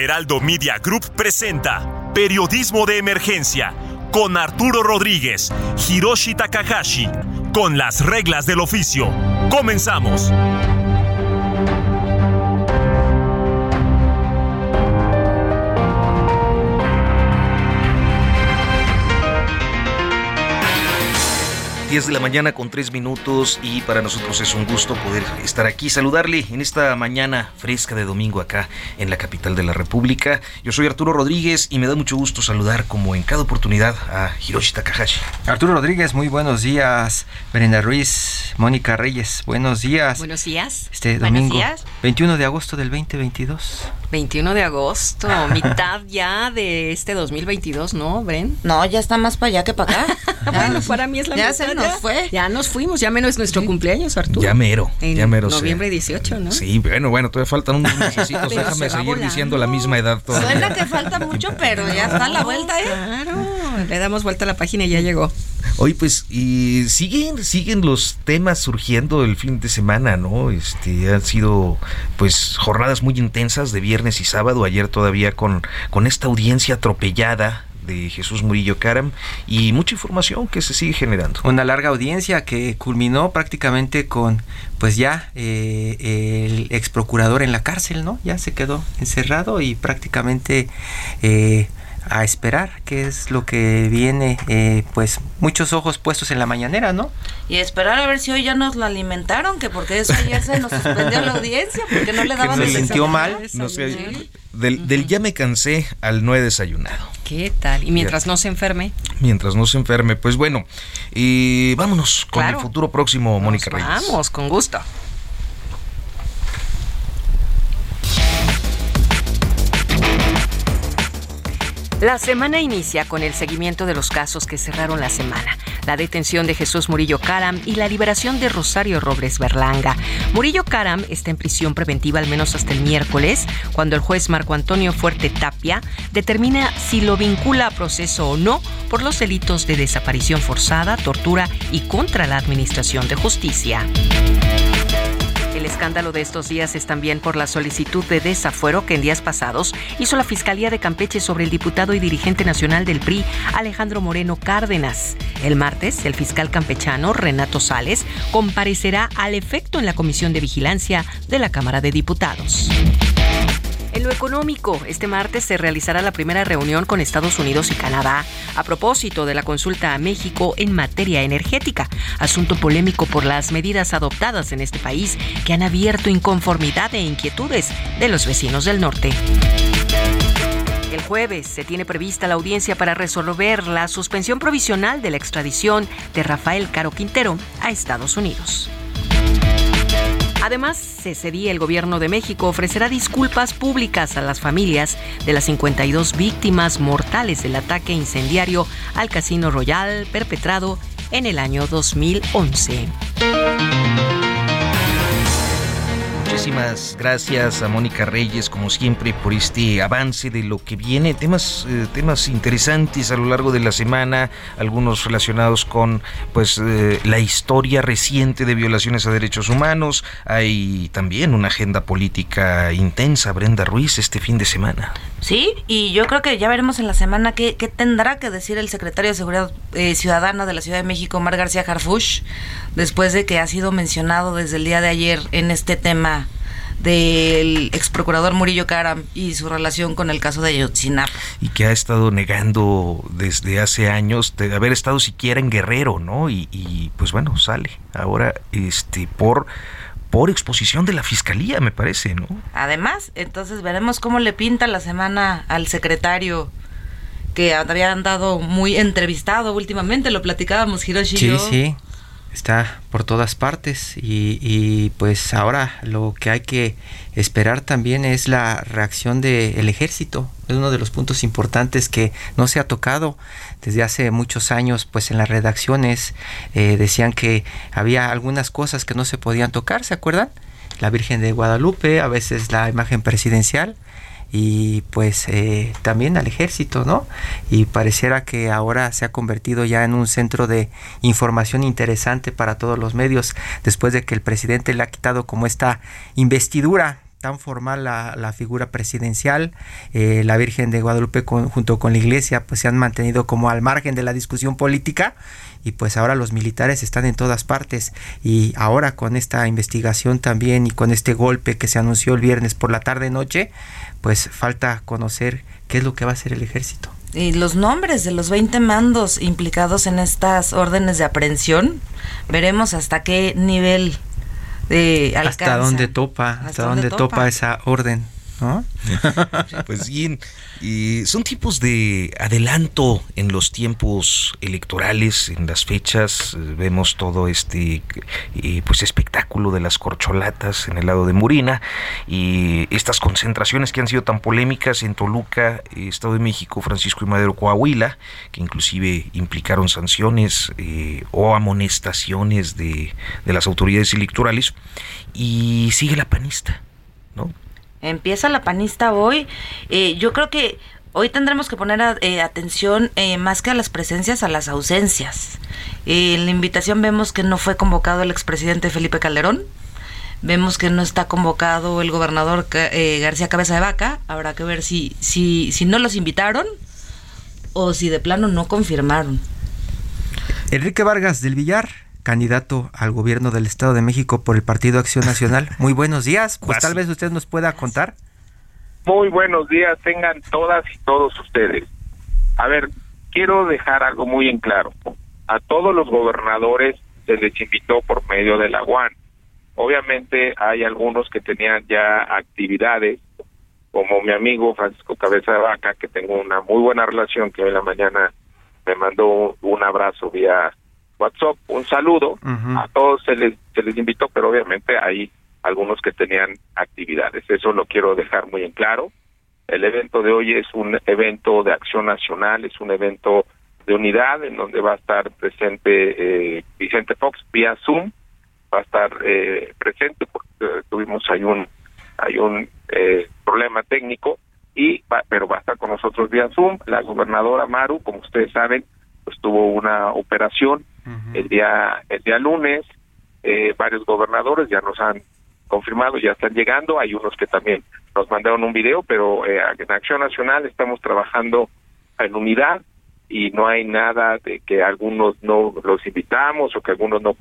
Heraldo Media Group presenta Periodismo de Emergencia con Arturo Rodríguez, Hiroshi Takahashi, con las reglas del oficio. Comenzamos. Diez de la mañana con tres minutos y para nosotros es un gusto poder estar aquí, saludarle en esta mañana fresca de domingo acá en la capital de la República. Yo soy Arturo Rodríguez y me da mucho gusto saludar como en cada oportunidad a Hiroshi Takahashi. Arturo Rodríguez, muy buenos días. Brenda Ruiz, Mónica Reyes, buenos días. Buenos días. Este Buenos domingo, días. 21 de agosto del 2022. 21 de agosto, mitad ya de este 2022, ¿no, Bren? No, ya está más para allá que para acá. Bueno, para mí es la ya mitad, se nos fue. Ya nos fuimos, ya menos nuestro cumpleaños, Arturo. Ya mero, En ya mero. noviembre sí. 18, ¿no? Sí, bueno, bueno, todavía faltan unos mesecitos. Déjame se seguir volando. diciendo la misma edad todavía. Suena que falta mucho, pero ya está a la vuelta, ¿eh? Claro, le damos vuelta a la página y ya llegó. Hoy pues y siguen siguen los temas surgiendo el fin de semana, ¿no? Este han sido pues jornadas muy intensas de viernes y sábado, ayer todavía con con esta audiencia atropellada de Jesús Murillo Caram y mucha información que se sigue generando. Una larga audiencia que culminó prácticamente con, pues ya, eh, el ex procurador en la cárcel, ¿no? Ya se quedó encerrado y prácticamente eh, a esperar qué es lo que viene, eh, pues muchos ojos puestos en la mañanera, ¿no? Y esperar a ver si hoy ya nos la alimentaron, que porque eso ayer se nos suspendió la audiencia, porque no le daban se sintió mal. No sé, Sí. del, del ya me cansé al no he desayunado. ¿Qué tal? Y mientras no se enferme, Mientras no se enferme, pues bueno, y vámonos con Claro. el futuro próximo, Mónica nos Reyes. vamos, con gusto. La semana inicia con el seguimiento de los casos que cerraron la semana, la detención de Jesús Murillo Caram y la liberación de Rosario Robles Berlanga. Murillo Caram está en prisión preventiva al menos hasta el miércoles, cuando el juez Marco Antonio Fuerte Tapia determina si lo vincula a proceso o no por los delitos de desaparición forzada, tortura y contra la administración de justicia. El escándalo de estos días es también por la solicitud de desafuero que en días pasados hizo la Fiscalía de Campeche sobre el diputado y dirigente nacional del PRI, Alejandro Moreno Cárdenas. El martes, el fiscal campechano, Renato Sales, comparecerá al efecto en la Comisión de Vigilancia de la Cámara de Diputados. En lo económico, este martes se realizará la primera reunión con Estados Unidos y Canadá a propósito de la consulta a México en materia energética, asunto polémico por las medidas adoptadas en este país que han abierto inconformidad e inquietudes de los vecinos del norte. El jueves se tiene prevista la audiencia para resolver la suspensión provisional de la extradición de Rafael Caro Quintero a Estados Unidos. Además, CCD, el gobierno de México, ofrecerá disculpas públicas a las familias de las 52 víctimas mortales del ataque incendiario al Casino Royal perpetrado en el año 2011. Muchísimas gracias a Mónica Reyes, como siempre, por este avance de lo que viene. Temas, eh, temas interesantes a lo largo de la semana, algunos relacionados con pues eh, la historia reciente de violaciones a derechos humanos. Hay también una agenda política intensa, Brenda Ruiz, este fin de semana. Sí, y yo creo que ya veremos en la semana qué, qué tendrá que decir el secretario de Seguridad eh, Ciudadana de la Ciudad de México, Omar García Harfush, después de que ha sido mencionado desde el día de ayer en este tema del ex procurador Murillo Caram y su relación con el caso de Ayotzinapa. y que ha estado negando desde hace años de haber estado siquiera en Guerrero, ¿no? Y, y, pues bueno, sale ahora este por por exposición de la fiscalía, me parece, ¿no? Además, entonces veremos cómo le pinta la semana al secretario que había andado muy entrevistado últimamente, lo platicábamos Hiroshi y Sí, yo. sí. Está por todas partes y, pues ahora lo que hay que esperar también es la reacción del ejército. Es uno de los puntos importantes que no se ha tocado desde hace muchos años, pues en las redacciones eh, decían que había algunas cosas que no se podían tocar, ¿se acuerdan? La Virgen de Guadalupe, a veces la imagen presidencial y pues eh, también al ejército, ¿no? Y pareciera que ahora se ha convertido ya en un centro de información interesante para todos los medios, después de que el presidente le ha quitado como esta investidura tan formal la, figura presidencial, eh, la Virgen de Guadalupe junto con la Iglesia pues se han mantenido como al margen de la discusión política y pues ahora los militares están en todas partes y ahora con esta investigación también y con este golpe que se anunció el viernes por la tarde noche, pues falta conocer qué es lo que va a hacer el ejército. Y los nombres de los 20 mandos implicados en estas órdenes de aprehensión, veremos hasta qué nivel de Hasta dónde topa, hasta, dónde, topa esa orden. pues bien, y son tipos de adelanto en los tiempos electorales, en las fechas. Vemos todo este eh, pues espectáculo de las corcholatas en el lado de Murina y estas concentraciones que han sido tan polémicas en Toluca, Estado de México, Francisco y Madero, Coahuila, que inclusive implicaron sanciones eh, o amonestaciones de las autoridades electorales. Y sigue la panista, ¿no? Empieza la panista hoy. Eh, yo creo que hoy tendremos que poner eh, atención eh, más que a las presencias, a las ausencias. en la invitación vemos que no fue convocado el expresidente Felipe Calderón. Vemos que no está convocado el gobernador García Cabeza de Vaca. Habrá que ver si, si, si no los invitaron o si de plano no confirmaron. Enrique Vargas del Villar candidato al gobierno del Estado de México por el Partido Acción Nacional. Muy buenos días, pues tal vez usted nos pueda contar. Muy buenos días, tengan todas y todos ustedes. A ver, quiero dejar algo muy en claro. A todos los gobernadores se les invitó por medio de la UAN. Obviamente hay algunos que tenían ya actividades, como mi amigo Francisco Cabeza de Vaca, que tengo una muy buena relación, que hoy en la mañana me mandó un abrazo vía WhatsApp, un saludo. A todos se les, se les invitó, pero obviamente hay algunos que tenían actividades. Eso lo quiero dejar muy en claro. El evento de hoy es un evento de acción nacional, es un evento de unidad en donde va a estar presente eh, Vicente Fox vía Zoom, va a estar eh, presente porque tuvimos ahí un hay un eh, problema técnico y pero va a estar con nosotros vía Zoom la gobernadora Maru como ustedes saben pues tuvo una operación el día el día lunes. Eh, varios gobernadores ya nos han confirmado ya están llegando. Hay unos que también nos mandaron un video pero eh, en Acción Nacional estamos trabajando en unidad y no hay nada de que algunos no los invitamos o que algunos no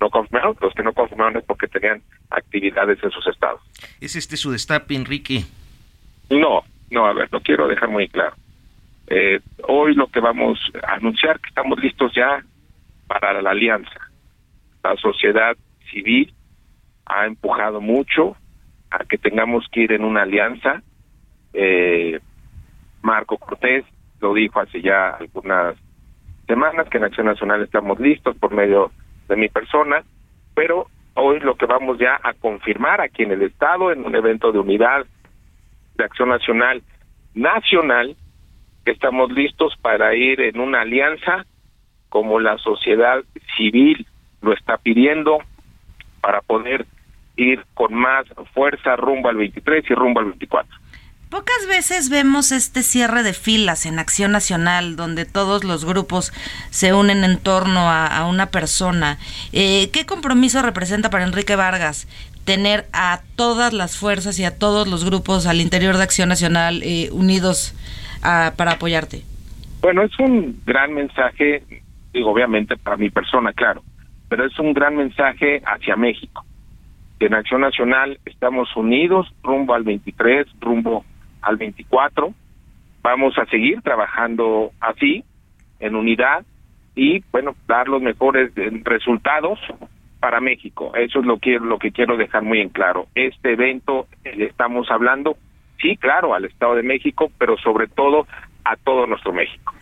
no confirmaron. Los que no confirmaron es porque tenían actividades en sus estados. Es este su destape Enrique no no a ver lo quiero dejar muy claro eh, hoy lo que vamos a anunciar que estamos listos ya para la alianza. La sociedad civil ha empujado mucho a que tengamos que ir en una alianza. Eh, Marco Cortés lo dijo hace ya algunas semanas que en Acción Nacional estamos listos por medio de mi persona, pero hoy lo que vamos ya a confirmar aquí en el Estado, en un evento de unidad de Acción Nacional nacional, que estamos listos para ir en una alianza como la sociedad civil lo está pidiendo para poder ir con más fuerza rumbo al 23 y rumbo al 24. Pocas veces vemos este cierre de filas en Acción Nacional, donde todos los grupos se unen en torno a, una persona. Eh, ¿Qué compromiso representa para Enrique Vargas tener a todas las fuerzas y a todos los grupos al interior de Acción Nacional eh, unidos ah, para apoyarte? Bueno, es un gran mensaje digo, obviamente para mi persona, claro, pero es un gran mensaje hacia México. En Acción Nacional estamos unidos rumbo al 23, rumbo al 24. Vamos a seguir trabajando así, en unidad, y bueno, dar los mejores resultados para México. Eso es lo que, lo que quiero dejar muy en claro. Este evento le estamos hablando, sí, claro, al Estado de México, pero sobre todo a todo nuestro México.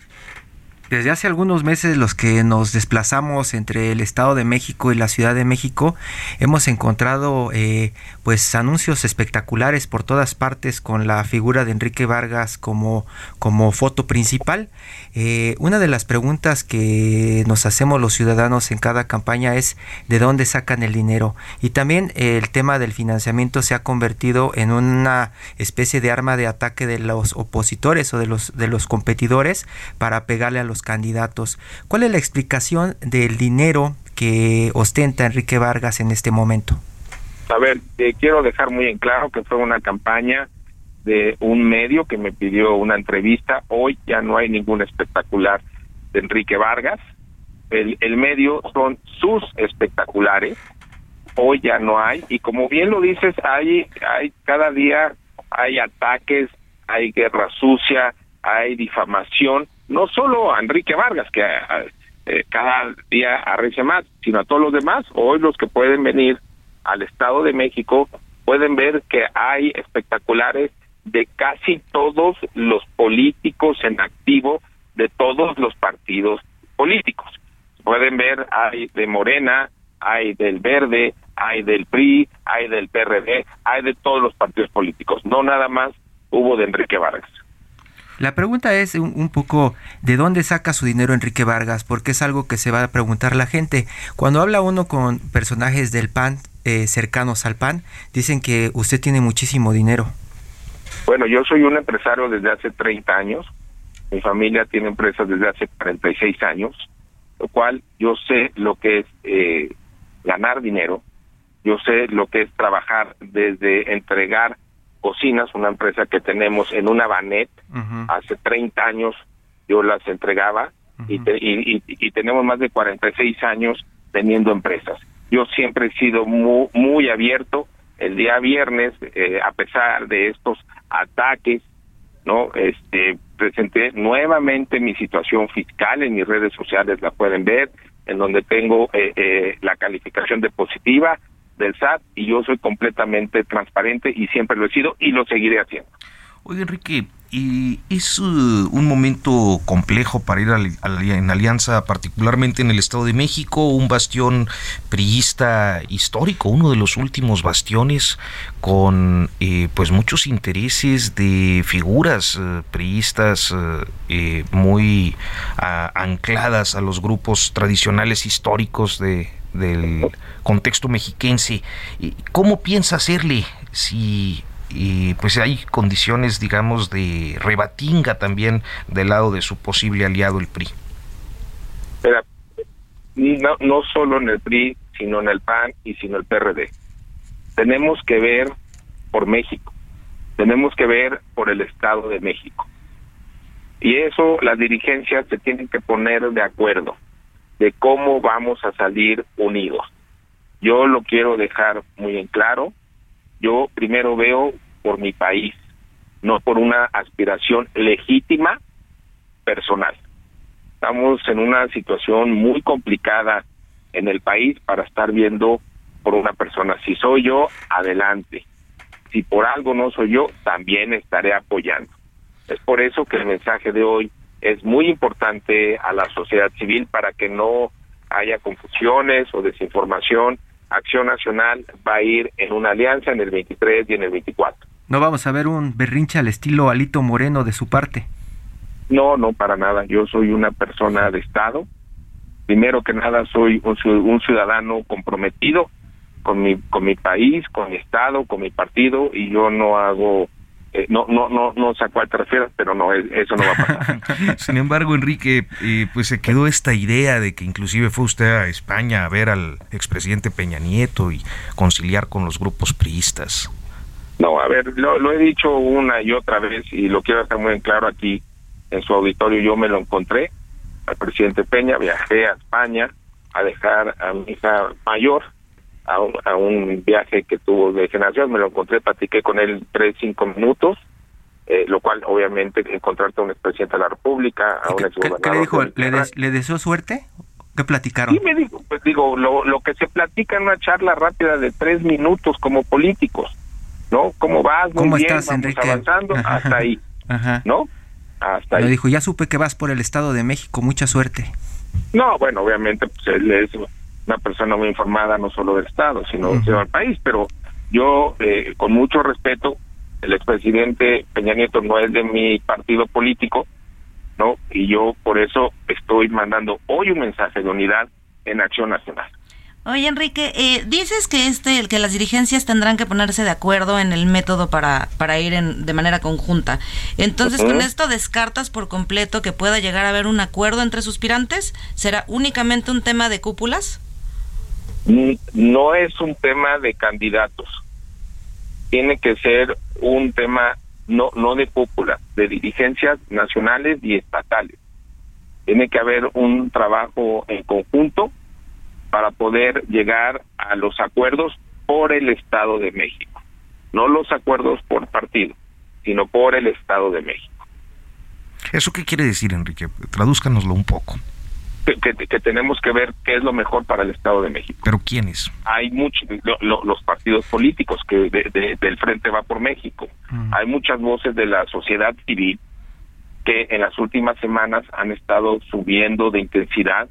desde hace algunos meses los que nos desplazamos entre el Estado de México y la Ciudad de México hemos encontrado eh, pues anuncios espectaculares por todas partes con la figura de Enrique Vargas como, como foto principal. Eh, una de las preguntas que nos hacemos los ciudadanos en cada campaña es de dónde sacan el dinero y también el tema del financiamiento se ha convertido en una especie de arma de ataque de los opositores o de los de los competidores para pegarle a los candidatos. ¿Cuál es la explicación del dinero que ostenta Enrique Vargas en este momento? A ver, eh, quiero dejar muy en claro que fue una campaña de un medio que me pidió una entrevista. Hoy ya no hay ningún espectacular de Enrique Vargas. El, el medio son sus espectaculares. Hoy ya no hay. Y como bien lo dices, hay, hay cada día hay ataques, hay guerra sucia, hay difamación no solo a Enrique Vargas, que eh, cada día arrecia más, sino a todos los demás. Hoy los que pueden venir al Estado de México pueden ver que hay espectaculares de casi todos los políticos en activo de todos los partidos políticos. Pueden ver, hay de Morena, hay del Verde, hay del PRI, hay del PRD, hay de todos los partidos políticos. No nada más hubo de Enrique Vargas. La pregunta es un, poco de dónde saca su dinero Enrique Vargas, porque es algo que se va a preguntar la gente. Cuando habla uno con personajes del PAN eh, cercanos al PAN, dicen que usted tiene muchísimo dinero. Bueno, yo soy un empresario desde hace 30 años. Mi familia tiene empresas desde hace 46 años, lo cual yo sé lo que es eh, ganar dinero, yo sé lo que es trabajar desde entregar Cocinas, una empresa que tenemos en una Banet, hace 30 años yo las entregaba y, y, tenemos más de 46 años teniendo empresas. Yo siempre he sido muy, muy abierto. El día viernes, eh, a pesar de estos ataques, no, este, presenté nuevamente mi situación fiscal en mis redes sociales, la pueden ver, en donde tengo eh, eh, la calificación de positiva, del SAT y yo soy completamente transparente y siempre lo he sido y lo seguiré haciendo. Oye, Enrique, y es uh, un momento complejo para ir en alianza, particularmente en el Estado de México, un bastión priista histórico, uno de los últimos bastiones con eh, pues muchos intereses de figuras uh, priistas uh, eh, muy ancladas a los grupos tradicionales históricos de, del contexto mexiquense. ¿Cómo piensa hacerle si pues hay condiciones, digamos, de rebatinga también del lado de su posible aliado, el PRI? no, no solo en el PRI, sino en el PAN y sino el PRD. Tenemos que ver por México, tenemos que ver por el Estado de México. Y eso las dirigencias se tienen que poner de acuerdo de cómo vamos a salir unidos. Yo lo quiero dejar muy en claro. Yo primero veo por mi país, no por una aspiración legítima personal. Estamos en una situación muy complicada en el país para estar viendo por una persona. Si soy yo, adelante. Si por algo no soy yo, también estaré apoyando. Es por eso que el mensaje de hoy es muy importante a la sociedad civil para que no haya confusiones o desinformación. Acción Nacional va a ir en una alianza en el 23 y en el 24. ¿No vamos a ver un berrinche al estilo Alito Moreno de su parte? No, no, para nada. Yo soy una persona de Estado. Primero que nada, soy un ciudadano comprometido con mi, con mi país, con mi Estado, con mi partido, y yo no hago eh, no, no, no, no sé a cuál te refieres, pero no, eso no va a pasar. Sin embargo, Enrique, eh, pues se quedó esta idea de que inclusive fue usted a España a ver al expresidente Peña Nieto y conciliar con los grupos priistas. No, a ver, lo, he dicho una y otra vez y lo quiero hacer muy claro aquí en su auditorio. Yo me lo encontré al presidente Peña, viajé a España a dejar a mi hija mayor a un, viaje que tuvo de generación, me lo encontré, platiqué con él tres, cinco minutos, eh, lo cual obviamente encontrarte a un expresidente de la República, a un ¿Qué, le dijo? ¿Le, deseó suerte? ¿Qué platicaron? Sí, me dijo, pues digo, lo, lo que se platica en una charla rápida de tres minutos como políticos, ¿no? ¿Cómo vas? Muy ¿Cómo bien, estás, vamos avanzando, hasta ahí, ¿no? Hasta ahí. dijo, ya supe que vas por el Estado de México, mucha suerte. No, bueno, obviamente pues él es una persona muy informada no solo del Estado, sino del país, pero yo, eh, con mucho respeto, el expresidente Peña Nieto no es de mi partido político, ¿no? Y yo por eso estoy mandando hoy un mensaje de unidad en Acción Nacional. Oye, Enrique, eh, dices que este, que las dirigencias tendrán que ponerse de acuerdo en el método para, para ir en, de manera conjunta. Entonces, ¿con esto descartas por completo que pueda llegar a haber un acuerdo entre suspirantes? ¿Será únicamente un tema de cúpulas? No es un tema de candidatos. Tiene que ser un tema no, no de cúpula, de dirigencias nacionales y estatales. Tiene que haber un trabajo en conjunto para poder llegar a los acuerdos por el Estado de México. No los acuerdos por partido, sino por el Estado de México. ¿Eso qué quiere decir, Enrique? Tradúzcanoslo un poco. Que, tenemos que ver qué es lo mejor para el Estado de México. ¿Pero quiénes? Hay muchos, los partidos políticos que del Frente va por México. Hay muchas voces de la sociedad civil que en las últimas semanas han estado subiendo de intensidad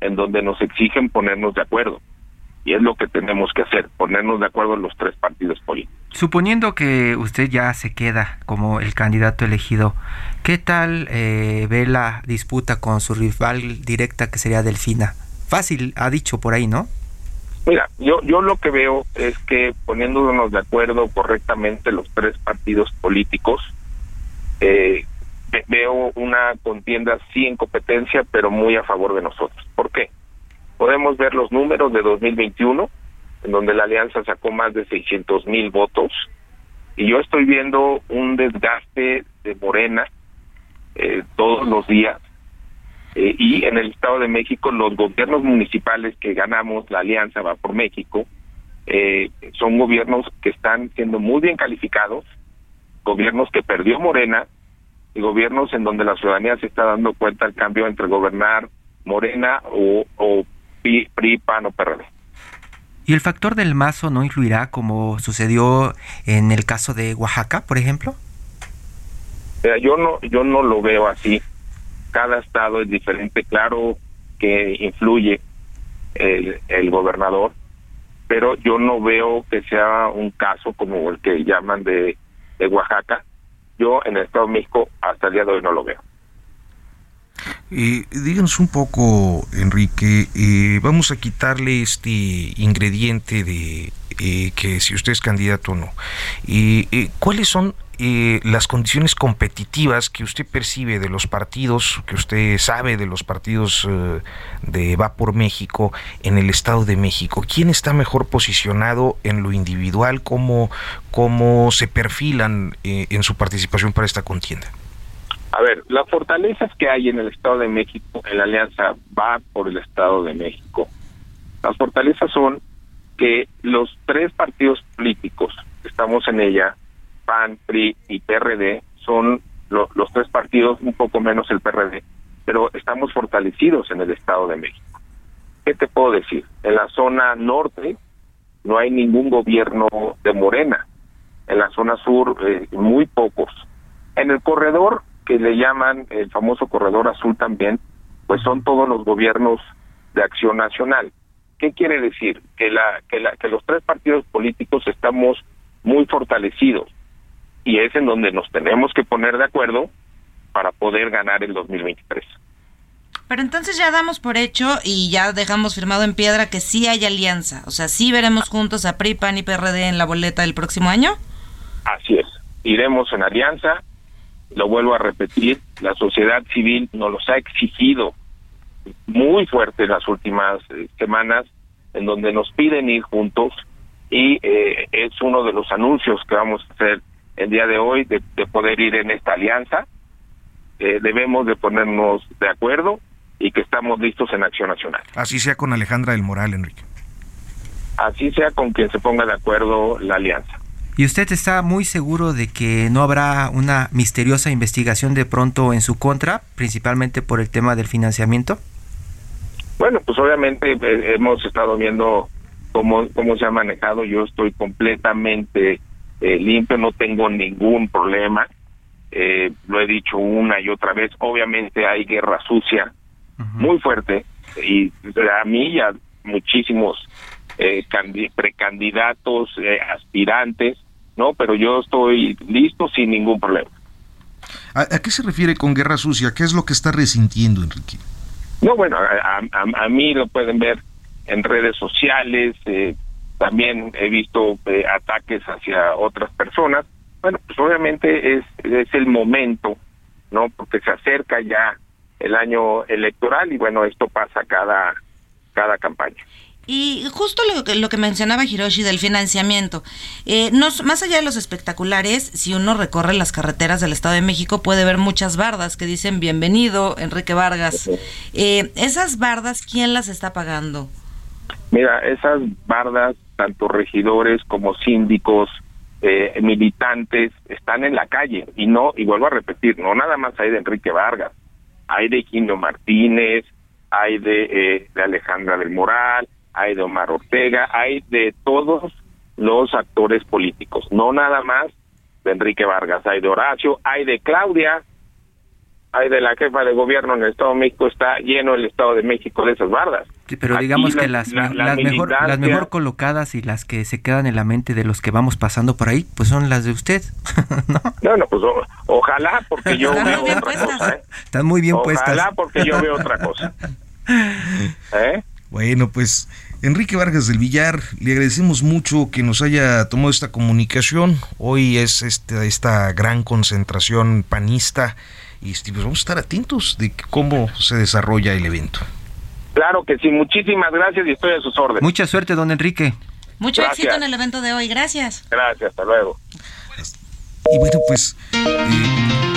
en donde nos exigen ponernos de acuerdo. Y es lo que tenemos que hacer, ponernos de acuerdo en los tres partidos políticos. Suponiendo que usted ya se queda como el candidato elegido, ¿qué tal eh, ve la disputa con su rival directa que sería Delfina? Fácil, ha dicho por ahí, ¿no? Mira, yo, yo lo que veo es que poniéndonos de acuerdo correctamente los tres partidos políticos, eh, veo una contienda sí en competencia, pero muy a favor de nosotros. ¿Por qué? Podemos ver los números de 2021, en donde la alianza sacó más de 600 mil votos, y yo estoy viendo un desgaste de Morena eh, todos los días, eh, y en el Estado de México los gobiernos municipales que ganamos, la alianza va por México, eh, son gobiernos que están siendo muy bien calificados, gobiernos que perdió Morena, y gobiernos en donde la ciudadanía se está dando cuenta del cambio entre gobernar Morena o, o PRI, PAN o PRD. ¿Y el factor del mazo no influirá como sucedió en el caso de Oaxaca, por ejemplo? yo no yo no lo veo así. Cada estado es diferente, claro que influye el, gobernador, pero yo no veo que sea un caso como el que llaman de, de Oaxaca, yo en el Estado de México hasta el día de hoy no lo veo. Eh, díganos un poco, Enrique, eh, vamos a quitarle este ingrediente de eh, que si usted es candidato o no. Eh, ¿Cuáles son eh, las condiciones competitivas que usted percibe de los partidos, que usted sabe de los partidos eh, de Va por México en el Estado de México? ¿Quién está mejor posicionado en lo individual? ¿Cómo, cómo se perfilan eh, en su participación para esta contienda? A ver, las fortalezas que hay en el Estado de México, en la alianza va por el Estado de México. Las fortalezas son que los tres partidos políticos que estamos en ella PAN, PRI y PRD son los tres partidos, un poco menos el PRD, pero estamos fortalecidos en el Estado de México. ¿Qué te puedo decir? En la zona norte no hay ningún gobierno de Morena. En la zona sur, eh, muy pocos. En el corredor, que le llaman el famoso corredor azul también, pues son todos los gobiernos de acción nacional. ¿Qué quiere decir? Que, la, que, la, que los tres partidos políticos estamos muy fortalecidos y es en donde nos tenemos que poner de acuerdo para poder ganar el 2023. Pero entonces ya damos por hecho y ya dejamos firmado en piedra que sí hay alianza. O sea, sí veremos juntos a PRI, PAN y PRD en la boleta del próximo año. Así es. Iremos en alianza. Lo vuelvo a repetir. La sociedad civil nos los ha exigido muy fuerte en las últimas eh, semanas, en donde nos piden ir juntos. Y eh, es uno de los anuncios que vamos a hacer el día de hoy de, poder ir en esta alianza. Eh, debemos de ponernos de acuerdo y que estamos listos en acción nacional. Así sea con Alejandra del Moral, Enrique. Así sea con quien se ponga de acuerdo la alianza. ¿Y usted está muy seguro de que no habrá una misteriosa investigación de pronto en su contra, principalmente por el tema del financiamiento? Bueno, pues obviamente eh, hemos estado viendo cómo, cómo se ha manejado. Yo estoy completamente eh, limpio, no tengo ningún problema. eh, lo he dicho una y otra vez, obviamente hay guerra sucia muy fuerte y a mí y a muchísimos eh, precandidatos, eh, aspirantes, ¿no? Pero yo estoy listo sin ningún problema. ¿A, qué se refiere con guerra sucia? ¿Qué es lo que está resintiendo, Enrique? No, bueno, a, a, mí lo pueden ver en redes sociales, eh, también he visto eh, ataques hacia otras personas. Bueno, pues obviamente es, es el momento, ¿no? Porque se acerca ya el año electoral y bueno, esto pasa cada, cada campaña. Y justo lo que, lo que mencionaba Hiroshi del financiamiento, eh, no, más allá de los espectaculares, si uno recorre las carreteras del Estado de México puede ver muchas bardas que dicen bienvenido Enrique Vargas. Eh, ¿Esas bardas quién las está pagando? Mira, esas bardas, tanto regidores como síndicos, eh, militantes, están en la calle y no, y vuelvo a repetir, no nada más hay de Enrique Vargas, hay de Quino Martínez, hay de, de Alejandra del Moral, hay de Omar Ortega, hay de todos los actores políticos, no nada más de Enrique Vargas, hay de Horacio, hay de Claudia, hay de la jefa de gobierno en el Estado de México, está lleno el Estado de México de esas bardas. Sí, pero digamos que las, las, mejor, las mejor colocadas y las que se quedan en la mente de los que vamos pasando por ahí, pues son las de usted, ¿no? No, pues ojalá, porque yo veo otra cosa. ¿eh? Están muy bien puestas. Ojalá, porque yo veo otra cosa. ¿Eh? Bueno, pues Enrique Vargas del Villar, le agradecemos mucho que nos haya tomado esta comunicación. Hoy es este, esta gran concentración panista y este, pues vamos a estar atentos de cómo se desarrolla el evento. Claro que sí, muchísimas gracias y estoy a sus órdenes. Mucha suerte, don Enrique. Mucho éxito en el evento de hoy, gracias. Gracias, hasta luego. Y bueno, pues... Eh,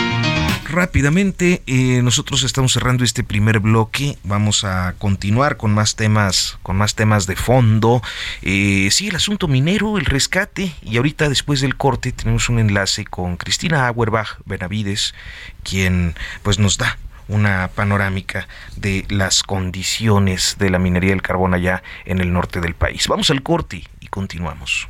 rápidamente, eh, nosotros estamos cerrando este primer bloque. Vamos a continuar con más temas, con más temas de fondo. Eh, sí, el asunto minero, el rescate. Y ahorita, después del corte, tenemos un enlace con Cristina Auerbach Benavides, quien pues nos da una panorámica de las condiciones de la minería del carbón allá en el norte del país. Vamos al corte y continuamos.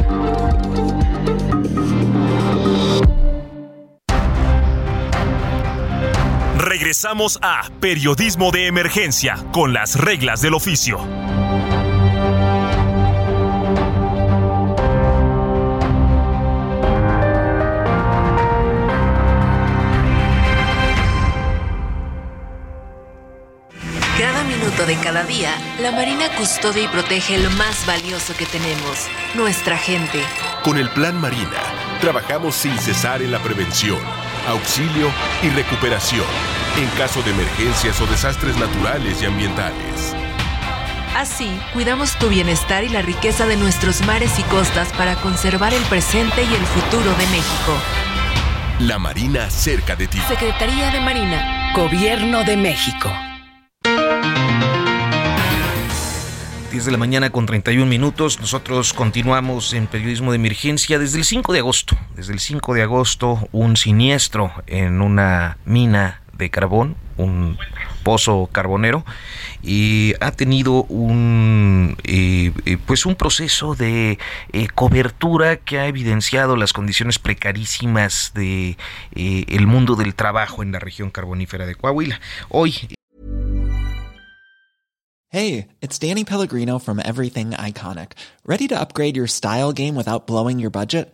Regresamos a Periodismo de Emergencia con las reglas del oficio. Cada minuto de cada día, la Marina custodia y protege lo más valioso que tenemos, nuestra gente. Con el Plan Marina, trabajamos sin cesar en la prevención auxilio y recuperación en caso de emergencias o desastres naturales y ambientales. Así, cuidamos tu bienestar y la riqueza de nuestros mares y costas para conservar el presente y el futuro de México. La Marina cerca de ti. Secretaría de Marina. Gobierno de México. 10 de la mañana con 31 minutos. Nosotros continuamos en periodismo de emergencia desde el 5 de agosto. Desde el 5 de agosto, un siniestro en una mina de carbón, un pozo carbonero, y ha tenido un eh, eh, pues un proceso de eh, cobertura que ha evidenciado las condiciones precarísimas de el mundo del trabajo en la región carbonífera de Coahuila. Hoy Hey, it's Danny Pellegrino from Everything Iconic. Ready to upgrade your style game without blowing your budget?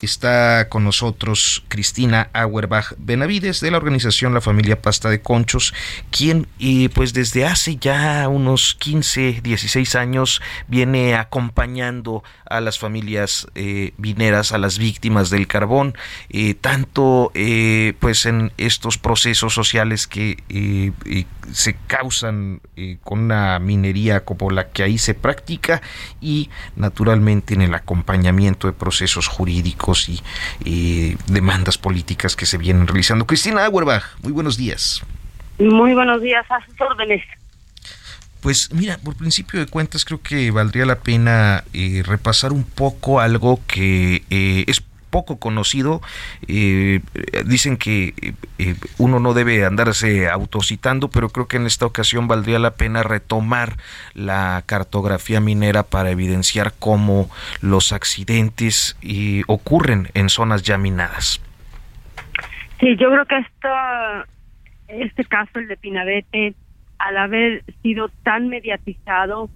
Está con nosotros Cristina Auerbach Benavides de la organización La Familia Pasta de Conchos, quien eh, pues desde hace ya unos 15, 16 años viene acompañando a las familias eh, mineras, a las víctimas del carbón, eh, tanto pues en estos procesos sociales que se causan con una minería como la que ahí se practica y naturalmente en el acompañamiento de procesos jurídicos y, demandas políticas que se vienen realizando. Cristina Auerbach, muy buenos días. Muy buenos días, a sus órdenes. Pues mira, por principio de cuentas creo que valdría la pena eh, repasar un poco algo que eh, es poco conocido. Eh, dicen que eh, uno no debe andarse autocitando, pero creo que en esta ocasión valdría la pena retomar la cartografía minera para evidenciar cómo los accidentes eh, ocurren en zonas ya minadas. Sí, yo creo que este caso, el de Pinabete, al haber sido tan mediatizado,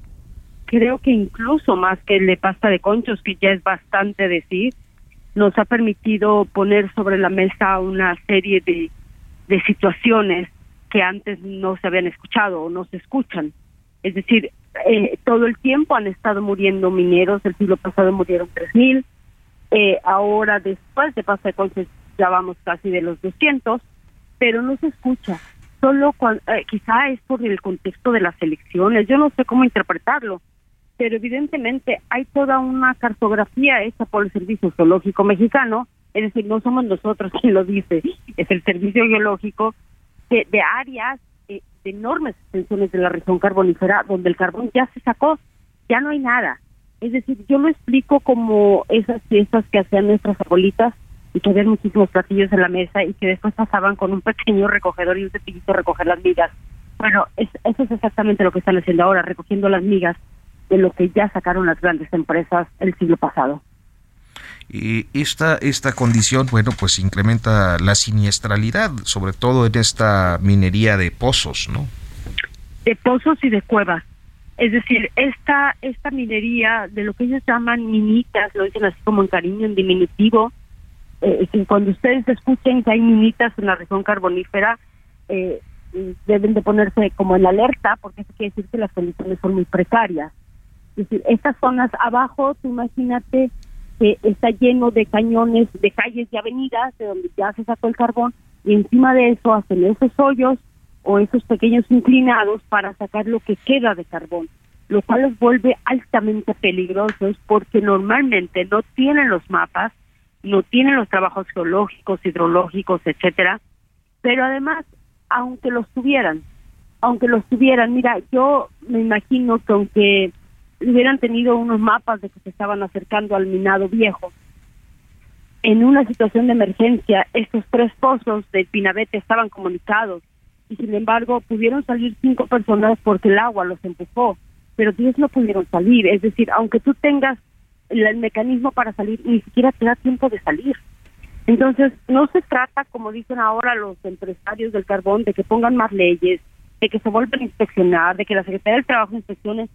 creo que incluso más que el de pasta de conchos, que ya es bastante decir, nos ha permitido poner sobre la mesa una serie de, de situaciones que antes no se habían escuchado o no se escuchan. Es decir, eh, todo el tiempo han estado muriendo mineros, el siglo pasado murieron 3.000, eh, ahora después de Pasa de Conches ya vamos casi de los 200, pero no se escucha. Solo eh, quizá es por el contexto de las elecciones, yo no sé cómo interpretarlo, pero evidentemente hay toda una cartografía hecha por el Servicio Geológico Mexicano, es decir, no somos nosotros quien lo dice, es el Servicio Geológico de, áreas eh, de enormes extensiones de la región carbonífera donde el carbón ya se sacó, ya no hay nada. Es decir, yo lo explico como esas fiestas que hacían nuestras abuelitas y que había muchísimos platillos en la mesa y que después pasaban con un pequeño recogedor y un cepillito a recoger las migas. Bueno, eso es exactamente lo que están haciendo ahora, recogiendo las migas de lo que ya sacaron las grandes empresas el siglo pasado. Y esta, esta condición, bueno, pues incrementa la siniestralidad, sobre todo en esta minería de pozos, ¿no? De pozos y de cuevas. Es decir, esta, esta minería de lo que ellos llaman minitas, lo dicen así como en cariño, en diminutivo, eh, cuando ustedes escuchen que hay minitas en la región carbonífera, eh, deben de ponerse como en alerta, porque eso quiere decir que las condiciones son muy precarias. Es decir, estas zonas abajo, tú imagínate que está lleno de cañones, de calles y avenidas de donde ya se sacó el carbón y encima de eso hacen esos hoyos o esos pequeños inclinados para sacar lo que queda de carbón, lo cual los vuelve altamente peligrosos porque normalmente no tienen los mapas, no tienen los trabajos geológicos, hidrológicos, etcétera, pero además, aunque los tuvieran, aunque los tuvieran, mira, yo me imagino que aunque hubieran tenido unos mapas de que se estaban acercando al minado viejo. En una situación de emergencia, estos tres pozos de Pinabete estaban comunicados y sin embargo pudieron salir cinco personas porque el agua los empujó, pero diez no pudieron salir. Es decir, aunque tú tengas el, mecanismo para salir, ni siquiera te da tiempo de salir. Entonces, no se trata, como dicen ahora los empresarios del carbón, de que pongan más leyes, de que se vuelvan a inspeccionar, de que la Secretaría del Trabajo inspeccione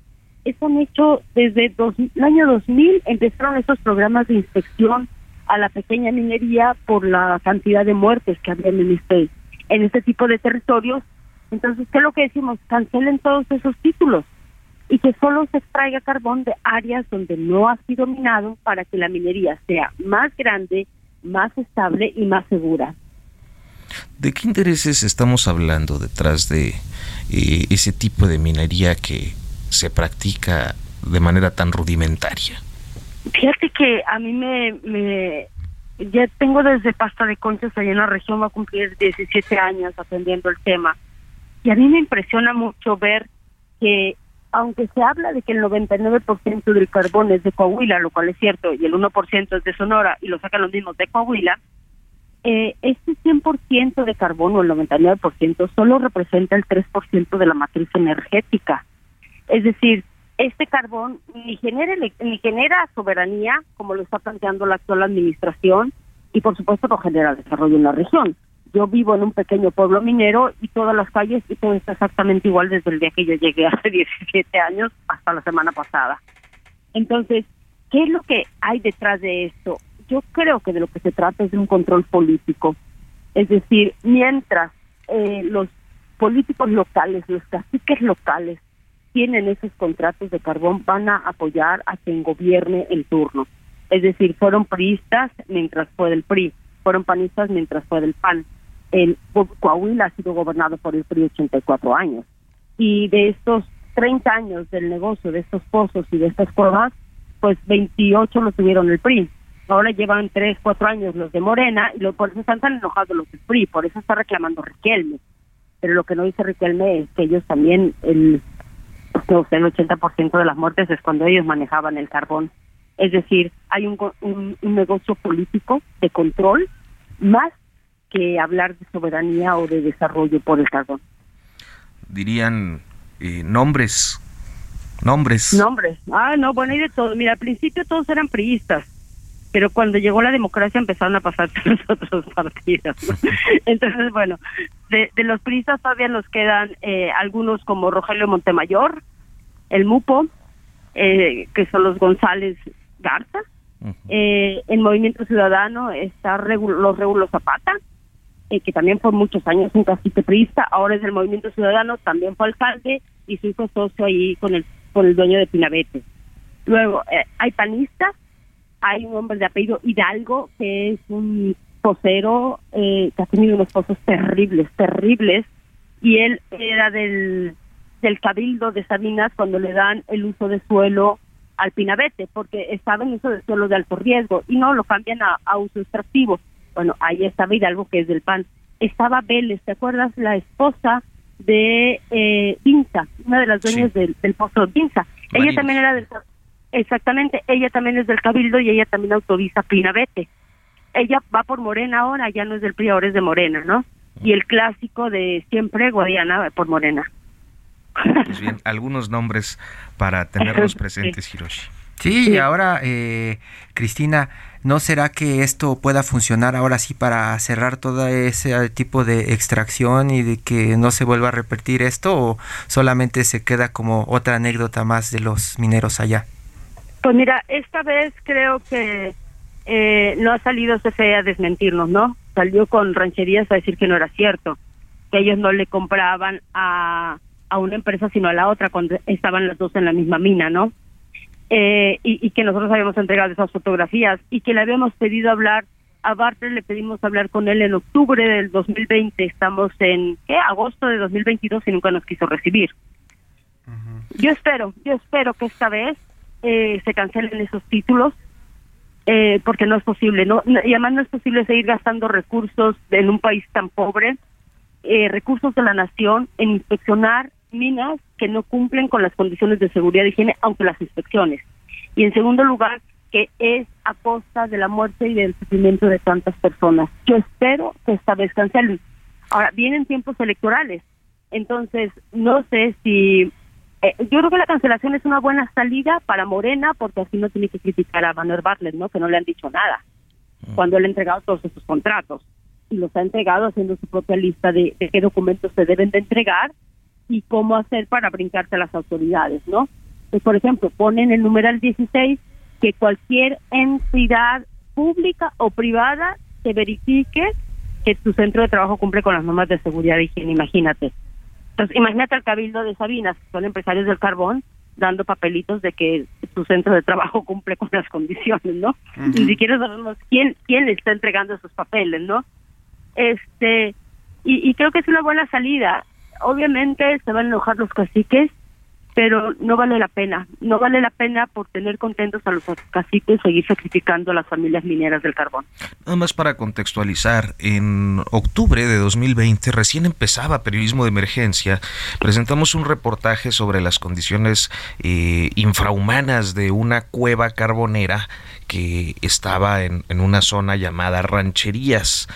eso han hecho desde dos, el año 2000, empezaron esos programas de inspección a la pequeña minería por la cantidad de muertes que había en este, en este tipo de territorios. Entonces, ¿qué es lo que decimos? Cancelen todos esos títulos y que solo se extraiga carbón de áreas donde no ha sido minado para que la minería sea más grande, más estable y más segura. ¿De qué intereses estamos hablando detrás de eh, ese tipo de minería que se practica de manera tan rudimentaria? Fíjate que a mí me, ya tengo desde pasta de conchas allá en la región, va a cumplir 17 años aprendiendo el tema. Y a mí me impresiona mucho ver que, aunque se habla de que el 99% del carbón es de Coahuila, lo cual es cierto, y el 1% es de Sonora, y lo sacan los mismos de Coahuila, eh, este 100% de carbón o el 99% solo representa el 3% de la matriz energética. Es decir, este carbón ni genera, ni genera soberanía, como lo está planteando la actual administración, y por supuesto no genera desarrollo en la región. Yo vivo en un pequeño pueblo minero y todas las calles y todo está exactamente igual desde el día que yo llegué hace 17 años hasta la semana pasada. Entonces, ¿qué es lo que hay detrás de esto? Yo creo que de lo que se trata es de un control político. Es decir, mientras eh, los políticos locales, los caciques locales, tienen esos contratos de carbón, van a apoyar a quien gobierne en turno. Es decir, fueron priistas mientras fue del PRI, fueron panistas mientras fue del PAN. El Coahuila ha sido gobernado por el PRI 84 años. Y de estos 30 años del negocio de estos pozos y de estas cuevas, pues 28 lo tuvieron el PRI. Ahora llevan 3, 4 años los de Morena y lo, por eso están tan enojados los del PRI, por eso está reclamando Riquelme. Pero lo que no dice Riquelme es que ellos también, el, sé, el 80% de las muertes es cuando ellos manejaban el carbón. Es decir, hay un, un, negocio político de control más que hablar de soberanía o de desarrollo por el carbón. Dirían eh, nombres, nombres. Nombres. Ah, no, bueno, y de todo. Mira, al principio todos eran priistas, pero cuando llegó la democracia empezaron a pasarse los otros partidos. Entonces, bueno, de, de, los priistas todavía nos quedan eh, algunos como Rogelio Montemayor, el Mupo, eh, que son los González Garza. eh, el Movimiento Ciudadano está los Regulos Zapata, eh, que también fue muchos años un cacique priista, ahora es del Movimiento Ciudadano, también fue alcalde y su hijo socio ahí con el, con el dueño de Pinabete. Luego, eh, hay panistas, hay un hombre de apellido Hidalgo, que es un posero que ha tenido unos pozos terribles, terribles, y él era del, del cabildo de Sabinas cuando le dan el uso de suelo al Pinabete, porque estaba en uso de suelo de alto riesgo y no lo cambian a, a uso extractivo. Bueno, ahí estaba Hidalgo, que es del PAN. Estaba Vélez, ¿te acuerdas? La esposa de eh, Vinza, una de las dueñas del, pozo de Vinza. Ella también era del... Exactamente, ella también es del Cabildo y ella también autoriza Pinabete. Ella va por Morena ahora, ya no es del PRI, ahora es de Morena, ¿no? Y el clásico de siempre, Guadiana, por Morena. Pues bien, algunos nombres para tenerlos presentes, Hiroshi. Sí, y ahora, eh, Cristina, ¿no será que esto pueda funcionar ahora sí para cerrar todo ese tipo de extracción y de que no se vuelva a repetir esto o solamente se queda como otra anécdota más de los mineros allá? Pues mira, esta vez creo que eh, no ha salido CFE a desmentirnos, ¿no? Salió con rancherías a decir que no era cierto, que ellos no le compraban a a una empresa sino a la otra cuando estaban las dos en la misma mina, ¿no? Eh, y, que nosotros habíamos entregado esas fotografías y que le habíamos pedido hablar a Bartlett, le pedimos hablar con él en octubre del 2020, estamos en ¿qué? agosto de 2022 y nunca nos quiso recibir. Yo espero, yo espero que esta vez eh, se cancelen esos títulos eh, porque no es posible, no y además no es posible seguir gastando recursos en un país tan pobre, recursos de la nación en inspeccionar minas que no cumplen con las condiciones de seguridad y higiene, aunque las inspecciones. Y en segundo lugar, que es a costa de la muerte y del sufrimiento de tantas personas. Yo espero que esta vez cancelen. Ahora, vienen tiempos electorales, entonces no sé si... Eh, yo creo que la cancelación es una buena salida para Morena, porque así no tiene que criticar a Manuel Bartlett, ¿no? Que no le han dicho nada, mm. cuando él ha entregado todos esos contratos. Y los ha entregado haciendo su propia lista de, de qué documentos se deben de entregar y cómo hacer para brincarse a las autoridades, ¿no? Pues, por ejemplo, ponen el numeral 16 que cualquier entidad pública o privada se verifique que tu centro de trabajo cumple con las normas de seguridad y higiene, imagínate. Entonces, imagínate al cabildo de Sabinas, que son empresarios del carbón, dando papelitos de que tu centro de trabajo cumple con las condiciones, ¿no? Ni siquiera sabemos quién quién le está entregando esos papeles, ¿no? Este y, y creo que es una buena salida obviamente se van a enojar los caciques, pero no vale la pena. No vale la pena por tener contentos a los caciques seguir sacrificando a las familias mineras del carbón. Nada más para contextualizar, en octubre de 2020 recién empezaba Periodismo de Emergencia, presentamos un reportaje sobre las condiciones eh, infrahumanas de una cueva carbonera que estaba en, una zona llamada Rancherías.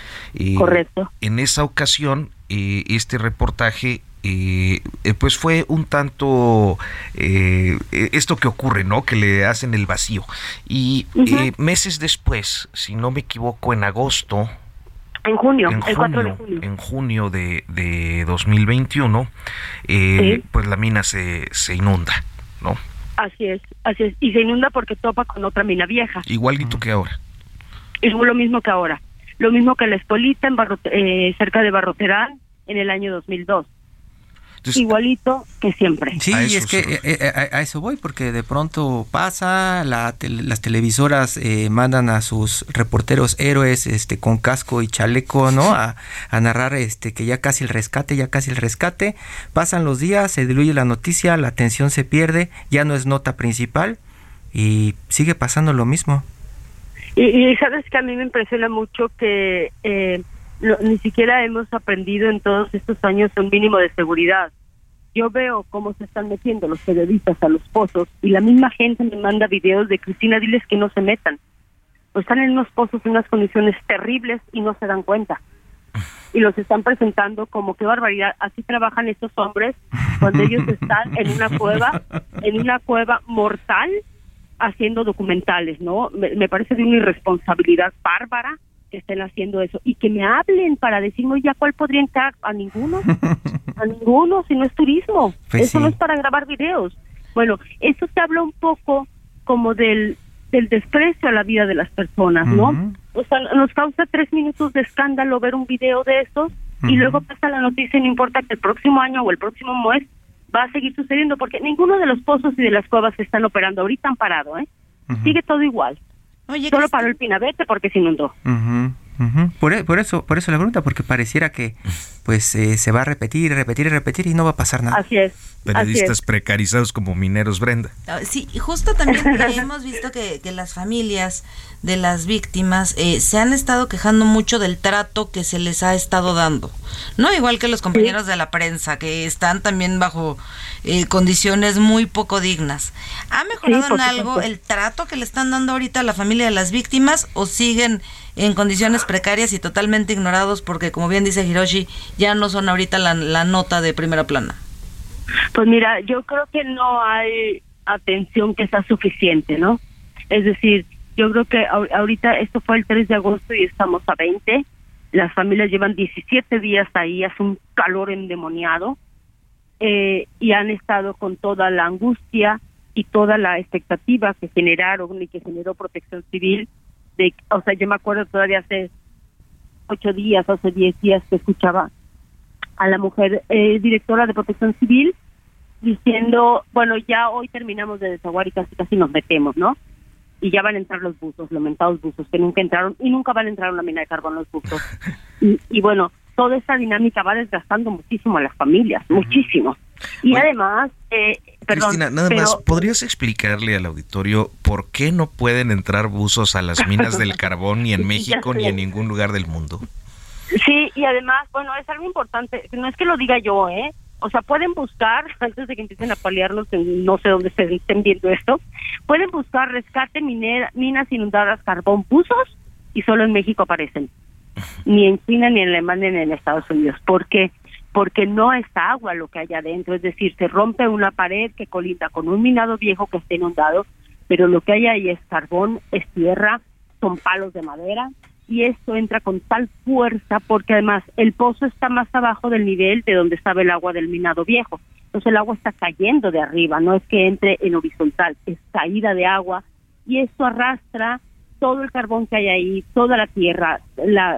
Correcto. En esa ocasión eh, este reportaje eh, pues fue un tanto esto que ocurre, ¿no? Que le hacen el vacío. Y meses después, si no me equivoco, en agosto. En junio, el 4 de junio. En junio de, de 2021, pues la mina se, se inunda, ¿no? Así es, así es. Y se inunda porque topa con otra mina vieja. Igualito que ahora. Es lo mismo que ahora. Lo mismo que la Espolita en eh, cerca de Barroterán en el año 2002. Igualito que siempre. Sí, es que eh, eh, a, eso voy, porque de pronto pasa, las televisoras mandan a sus reporteros héroes este con casco y chaleco, ¿no? A, a, narrar este que ya casi el rescate, ya casi el rescate. Pasan los días, se diluye la noticia, la atención se pierde, ya no es nota principal y sigue pasando lo mismo. Y, sabes que a mí me impresiona mucho que eh, ni siquiera hemos aprendido en todos estos años un mínimo de seguridad. Yo veo cómo se están metiendo los periodistas a los pozos y la misma gente me manda videos de Cristina, diles que no se metan. Están en unos pozos en unas condiciones terribles y no se dan cuenta. Y los están presentando como qué barbaridad. Así trabajan estos hombres cuando ellos están en una cueva, en una cueva mortal haciendo documentales, ¿no? Me, parece de una irresponsabilidad bárbara que estén haciendo eso. Y que me hablen para decirme, ya cuál podría entrar a ninguno, a ninguno, si no es turismo, pues eso no es para grabar videos. Bueno, eso se habla un poco como del, del desprecio a la vida de las personas, ¿no? O sea, nos causa tres minutos de escándalo ver un video de esos y luego pasa la noticia y no importa que el próximo año o el próximo mes va a seguir sucediendo porque ninguno de los pozos y de las cuevas que están operando ahorita han parado, ¿eh? Sigue todo igual. Oye, Solo paró el Pinabete porque se inundó. por, e, por, eso, por eso la pregunta, porque pareciera que pues eh, se va a repetir, repetir y repetir y no va a pasar nada. Así es. Periodistas precarizados como mineros, Brenda. Ah, sí, justo también hemos visto que, que, las familias de las víctimas eh, se han estado quejando mucho del trato que se les ha estado dando. No igual que los compañeros de la prensa, que están también bajo eh, condiciones muy poco dignas. ¿Ha mejorado en algo el trato que le están dando ahorita a la familia de las víctimas o siguen en condiciones precarias y totalmente ignorados porque, como bien dice Hiroshi, ya no son ahorita la, nota de primera plana? Pues mira, yo creo que no hay atención que sea suficiente, ¿no? Es decir, yo creo que ahorita esto fue el 3 de agosto y estamos a 20. Las familias llevan 17 días ahí, hace un calor endemoniado eh, y han estado con toda la angustia y toda la expectativa que generaron y que generó Protección Civil. De, o sea, yo me acuerdo todavía hace ocho días, hace diez días que escuchaba a la mujer eh, directora de Protección Civil diciendo, bueno, ya hoy terminamos de desaguar y casi casi nos metemos, ¿no? Y ya van a entrar los buzos, los mentados buzos, que nunca entraron y nunca van a entrar a una mina de carbón los buzos. y bueno, toda esa dinámica va desgastando muchísimo a las familias, muchísimo. Y además, eh, perdón, Cristina, nada más, ¿podrías explicarle al auditorio por qué no pueden entrar buzos a las minas del carbón ni en México ni en ningún lugar del mundo? Sí, y además, bueno, es algo importante, no es que lo diga yo, ¿eh? O sea, pueden buscar, antes de que empiecen a paliarnos, en no sé dónde se estén viendo esto, pueden buscar rescate minera, minas inundadas carbón buzos y solo en México aparecen ni en China, ni en Alemania, ni en Estados Unidos. ¿Por qué? Porque no es agua lo que hay adentro, es decir, se rompe una pared que colinda con un minado viejo que está inundado, pero lo que hay ahí es carbón, es tierra, son palos de madera, y esto entra con tal fuerza porque además el pozo está más abajo del nivel de donde estaba el agua del minado viejo. Entonces el agua está cayendo de arriba, no es que entre en horizontal, es caída de agua y esto arrastra todo el carbón que hay ahí, toda la tierra,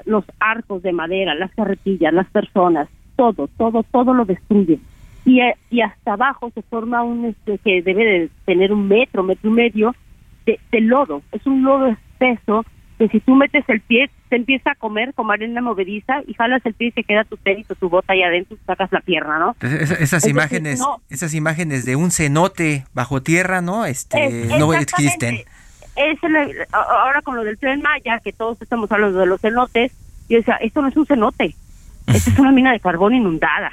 los arcos de madera, las carretillas, las personas, todo, todo, todo lo destruye. Y, y hasta abajo se forma un este, que debe de tener un metro, metro y medio de, lodo. Es un lodo espeso que si tú metes el pie, te empieza a comer como arena movediza y jalas el pie y se queda tu tenis o tu bota ahí adentro y sacas la pierna, ¿no? esas imágenes, esas imágenes de un cenote bajo tierra, ¿no? Este, no existen es ahora con lo del tren Maya, que todos estamos hablando de los cenotes, y decía, esto no es un cenote, esto es una mina de carbón inundada.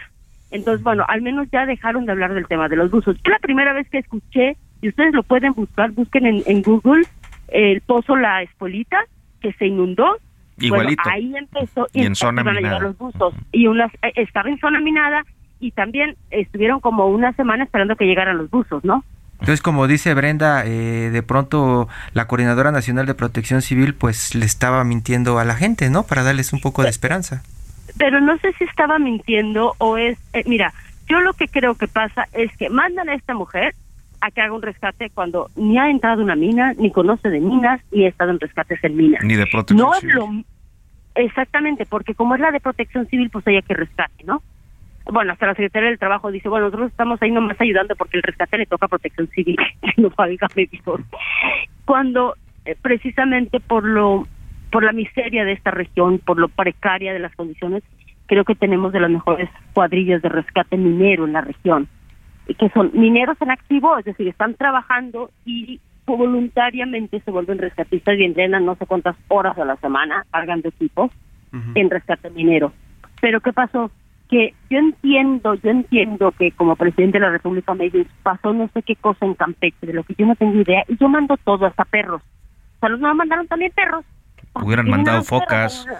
Entonces, bueno, al menos ya dejaron de hablar del tema de los buzos. Yo la primera vez que escuché, y ustedes lo pueden buscar, busquen en, Google el pozo La Espolita, que se inundó, Igualito. ahí empezó y en zona minada. a llegar los buzos y unas eh, estaba en zona minada y también estuvieron como una semana esperando que llegaran los buzos, ¿no? Entonces, como dice Brenda, eh, de pronto la Coordinadora Nacional de Protección Civil pues le estaba mintiendo a la gente, ¿no? Para darles un poco de esperanza. Pero no sé si estaba mintiendo o es, eh, mira, yo lo que creo que pasa es que mandan a esta mujer a que haga un rescate cuando ni ha entrado una mina, ni conoce de minas, ni ha estado en rescates en minas. Ni de protección no civil. Es lo, exactamente, porque como es la de protección civil, pues hay que rescate, ¿no? bueno, hasta la Secretaría del Trabajo dice, bueno, nosotros estamos ahí nomás ayudando porque el rescate le toca a protección civil, no Dios. Cuando eh, precisamente por lo por la miseria de esta región, por lo precaria de las condiciones, creo que tenemos de las mejores cuadrillas de rescate minero en la región, que son mineros en activo, es decir, están trabajando y voluntariamente se vuelven rescatistas y entrenan no sé cuántas horas a la semana cargando equipos en rescate minero. Pero ¿qué pasó? que yo entiendo, yo entiendo que como presidente de la República me pasó no sé qué cosa en Campeche, de lo que yo no tengo idea, y yo mando todo, hasta perros. O sea, nos mandaron también perros. Hubieran mandado focas.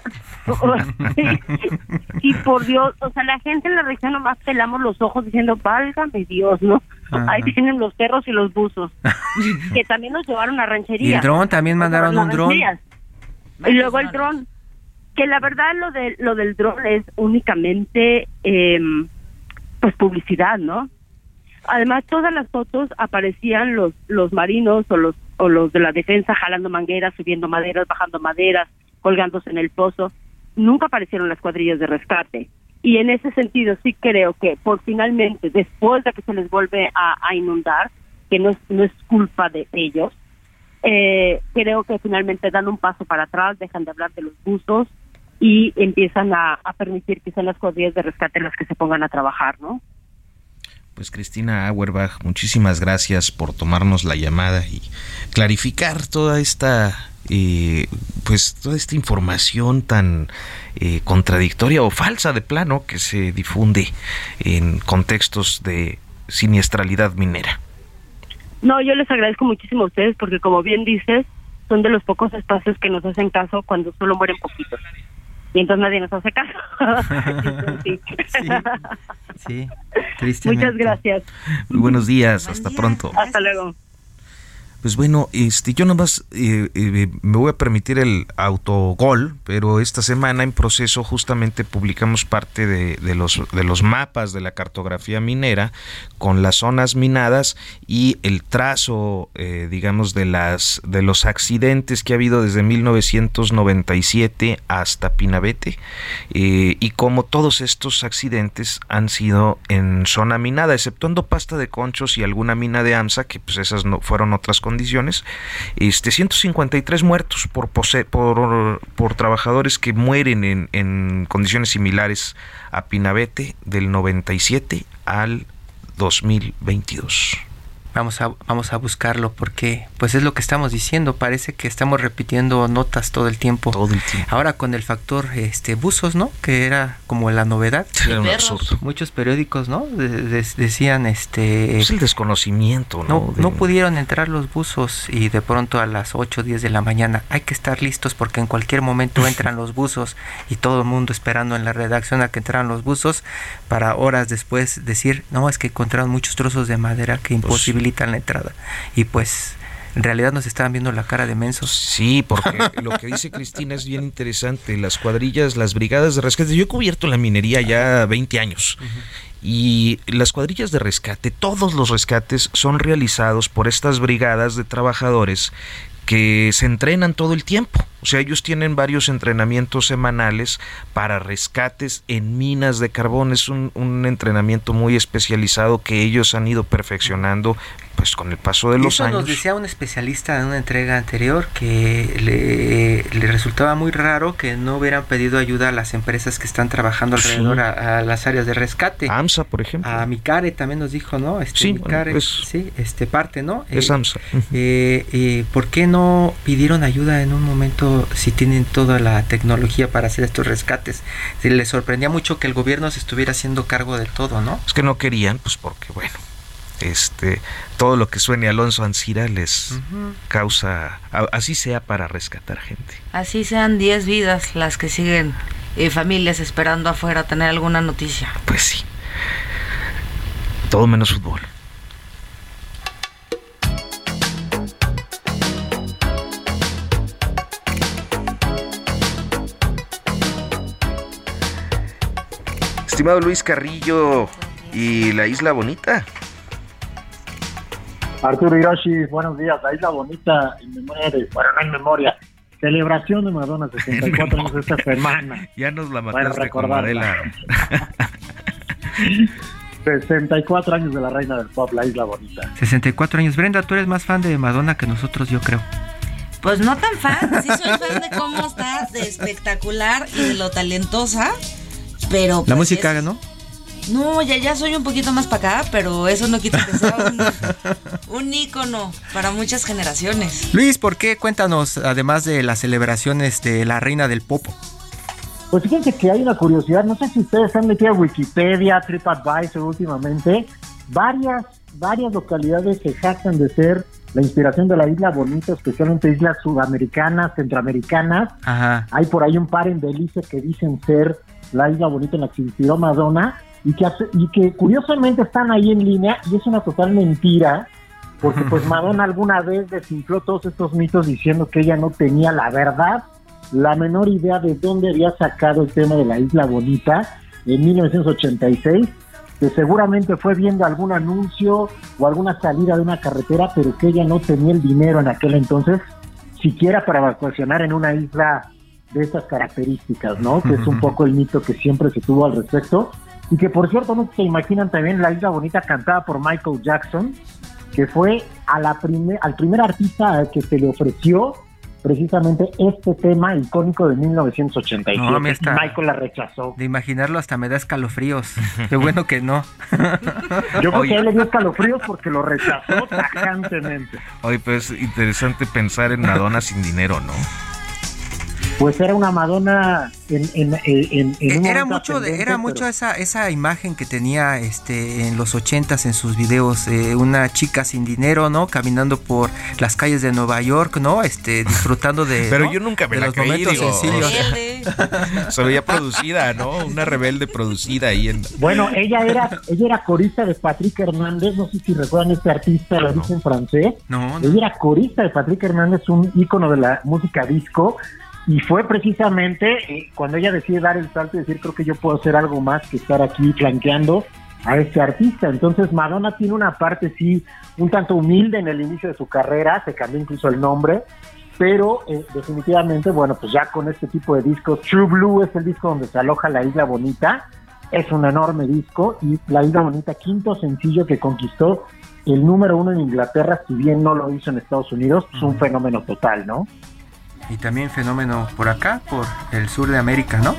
y por Dios, o sea, la gente en la región nomás pelamos los ojos diciendo, válgame Dios, ¿no? Ahí tienen los perros y los buzos, que también nos llevaron a ranchería. Y el dron, también mandaron un dron. Y luego el dron, que la verdad lo de lo del dron es únicamente em, pues publicidad, ¿no? Además todas las fotos aparecían los los marinos o los o los de la defensa jalando mangueras, subiendo maderas, bajando maderas, colgándose en el pozo. Nunca aparecieron las cuadrillas de rescate. Y en ese sentido sí creo que por finalmente, después de que se les vuelve a, inundar, que no es, no es culpa de ellos, eh, creo que finalmente dan un paso para atrás, dejan de hablar de los buzos y empiezan a, permitir que sean las cuadrillas de rescate las que se pongan a trabajar, ¿no? Pues Cristina Auerbach, muchísimas gracias por tomarnos la llamada y clarificar toda esta eh, pues toda esta información tan eh, contradictoria o falsa de plano que se difunde en contextos de siniestralidad minera. No, yo les agradezco muchísimo a ustedes porque como bien dices, son de los pocos espacios que nos hacen caso cuando solo mueren poquitos y entonces nadie nos hace caso. sí, Muchas gracias. Muy buenos días, hasta pronto. Hasta luego. Pues bueno, este, yo nomás eh, eh, me voy a permitir el autogol, pero esta semana en proceso justamente publicamos parte de, los, de los mapas de la cartografía minera con las zonas minadas y el trazo, eh, digamos, de, las, de los accidentes que ha habido desde 1997 hasta Pinabete y como todos estos accidentes han sido en zona minada, exceptuando pasta de conchos y alguna mina de AMSA, que pues esas no fueron otras condiciones, este 153 muertos por, por, por trabajadores que mueren en, en condiciones similares a Pinabete del 97 al 2022. Vamos a, vamos a buscarlo porque pues es lo que estamos diciendo, parece que estamos repitiendo notas todo el tiempo. Todo el tiempo. Ahora con el factor este buzos, ¿no? Que era como la novedad. Era un absurdo. Muchos periódicos, ¿no? decían este es el desconocimiento, ¿no? No, pudieron entrar los buzos y de pronto a las 8 o 10 de la mañana hay que estar listos porque en cualquier momento entran los buzos y todo el mundo esperando en la redacción a que entraran los buzos para horas después decir, "No, es que encontraron muchos trozos de madera que pues entrada. Y pues en realidad nos estaban viendo la cara de mensos. Sí, porque lo que dice Cristina es bien interesante. Las cuadrillas, las brigadas de rescate. Yo he cubierto la minería ya 20 años. Y las cuadrillas de rescate, todos los rescates son realizados por estas brigadas de trabajadores que se entrenan todo el tiempo. O sea, ellos tienen varios entrenamientos semanales para rescates en minas de carbón. Es un, un entrenamiento muy especializado que ellos han ido perfeccionando pues con el paso de los eso años. Nos decía un especialista en una entrega anterior que le, resultaba muy raro que no hubieran pedido ayuda a las empresas que están trabajando alrededor a, las áreas de rescate. AMSA, por ejemplo. A Micare también nos dijo, ¿no? Este, sí, Micare, sí, este parte, ¿no? Es eh, AMSA. Eh, eh, ¿Por qué no pidieron ayuda en un momento si tienen toda la tecnología para hacer estos rescates? Se les sorprendía mucho que el gobierno se estuviera haciendo cargo de todo, ¿no? Es que no querían, pues porque, bueno este todo lo que suene Alonso Ancira les causa así sea para rescatar gente. Así sean 10 vidas las que siguen eh, familias esperando afuera tener alguna noticia. Pues sí. Todo menos fútbol. Estimado Luis Carrillo y la Isla Bonita. Arturo Hiroshi, buenos días. La Isla Bonita, en memoria de, bueno, no en memoria, celebración de Madonna, 64 años esta semana. Ya nos la mataste con 64 años de la reina del pop, la Isla Bonita. 64 años. Brenda, tú eres más fan de Madonna que nosotros, yo creo. Pues no tan fan, sí soy fan de cómo está, de espectacular y de lo talentosa pero. la pues, música, ¿no? No, ya, ya soy un poquito más para acá, pero eso no quita que sea un, un, ícono para muchas generaciones. Luis, ¿por qué? Cuéntanos, además de las celebraciones de la reina del pop. Pues fíjense que hay una curiosidad, no sé si ustedes han metido a Wikipedia, TripAdvisor últimamente, varias, varias localidades se jactan de ser la inspiración de la isla bonita, especialmente islas sudamericanas, centroamericanas. Ajá. Hay por ahí un par en Belice que dicen ser la isla bonita en la que se inspiró Madonna y que, y que curiosamente están ahí en línea y es una total mentira porque pues Madonna alguna vez desinfló todos estos mitos diciendo que ella no tenía la verdad, la menor idea de dónde había sacado el tema de la isla bonita en 1986, que seguramente fue viendo algún anuncio o alguna salida de una carretera, pero que ella no tenía el dinero en aquel entonces, siquiera para vacacionar en una isla de estas características, ¿no? Que es un poco el mito que siempre se tuvo al respecto. Y que por cierto, no se imaginan también la isla bonita cantada por Michael Jackson, que fue a la al primer artista que se le ofreció precisamente este tema icónico de 1987. No, Michael la rechazó. De imaginarlo hasta me da escalofríos. Qué bueno que no. Yo creo que él le dio escalofríos porque lo rechazó tajantemente. Oye, pues interesante pensar en Madonna sin dinero, ¿no? Pues era una Madonna en, en, en, en era mucho de, era mucho esa esa imagen que tenía este en los ochentas en sus videos eh, una chica sin dinero no caminando por las calles de Nueva York no este disfrutando de pero yo nunca me de la los momentos sencillos. se veía producida no una rebelde producida ahí en bueno ella era ella era corista de Patrick Hernández no sé si recuerdan este artista de origen francés. No, ella era corista de Patrick Hernández un ícono de la música disco y fue precisamente eh, cuando ella decide dar el salto y decir, creo que yo puedo hacer algo más que estar aquí flanqueando a este artista. Entonces Madonna tiene una parte, sí, un tanto humilde en el inicio de su carrera, se cambió incluso el nombre, pero eh, definitivamente, bueno, pues ya con este tipo de discos, True Blue es el disco donde se aloja La Isla Bonita, es un enorme disco y La Isla Bonita, quinto sencillo que conquistó el número uno en Inglaterra, si bien no lo hizo en Estados Unidos, es un fenómeno total, ¿no? Y también fenómeno por acá, por el sur de América, ¿no?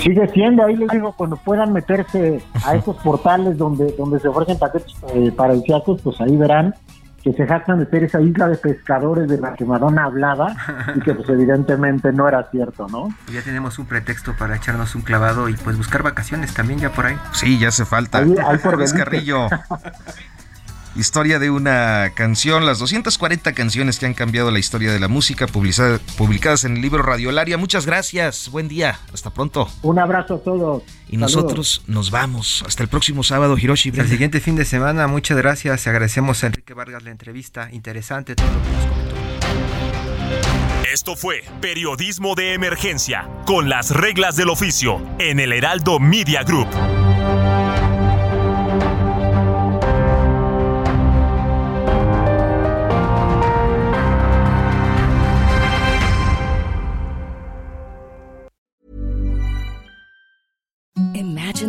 Sigue siendo, ahí les digo, cuando puedan meterse a estos portales donde, donde se ofrecen paquetes eh, paradisíacos, pues ahí verán que se jactan de ser esa isla de pescadores de la que Madonna hablaba y que pues evidentemente no era cierto, ¿no? Ya tenemos un pretexto para echarnos un clavado y pues buscar vacaciones también ya por ahí. Sí, ya hace falta. Ahí, por Carrillo. Historia de una canción, las 240 canciones que han cambiado la historia de la música publicadas en el libro Radiolaria. Muchas gracias, buen día, hasta pronto. Un abrazo a todos. Y nosotros nos vamos. Hasta el próximo sábado, Hiroshi. El siguiente fin de semana, muchas gracias. Agradecemos a Enrique Vargas la entrevista. Interesante todo lo que nos comentó. Esto fue Periodismo de Emergencia, con las reglas del oficio, en el Heraldo Media Group.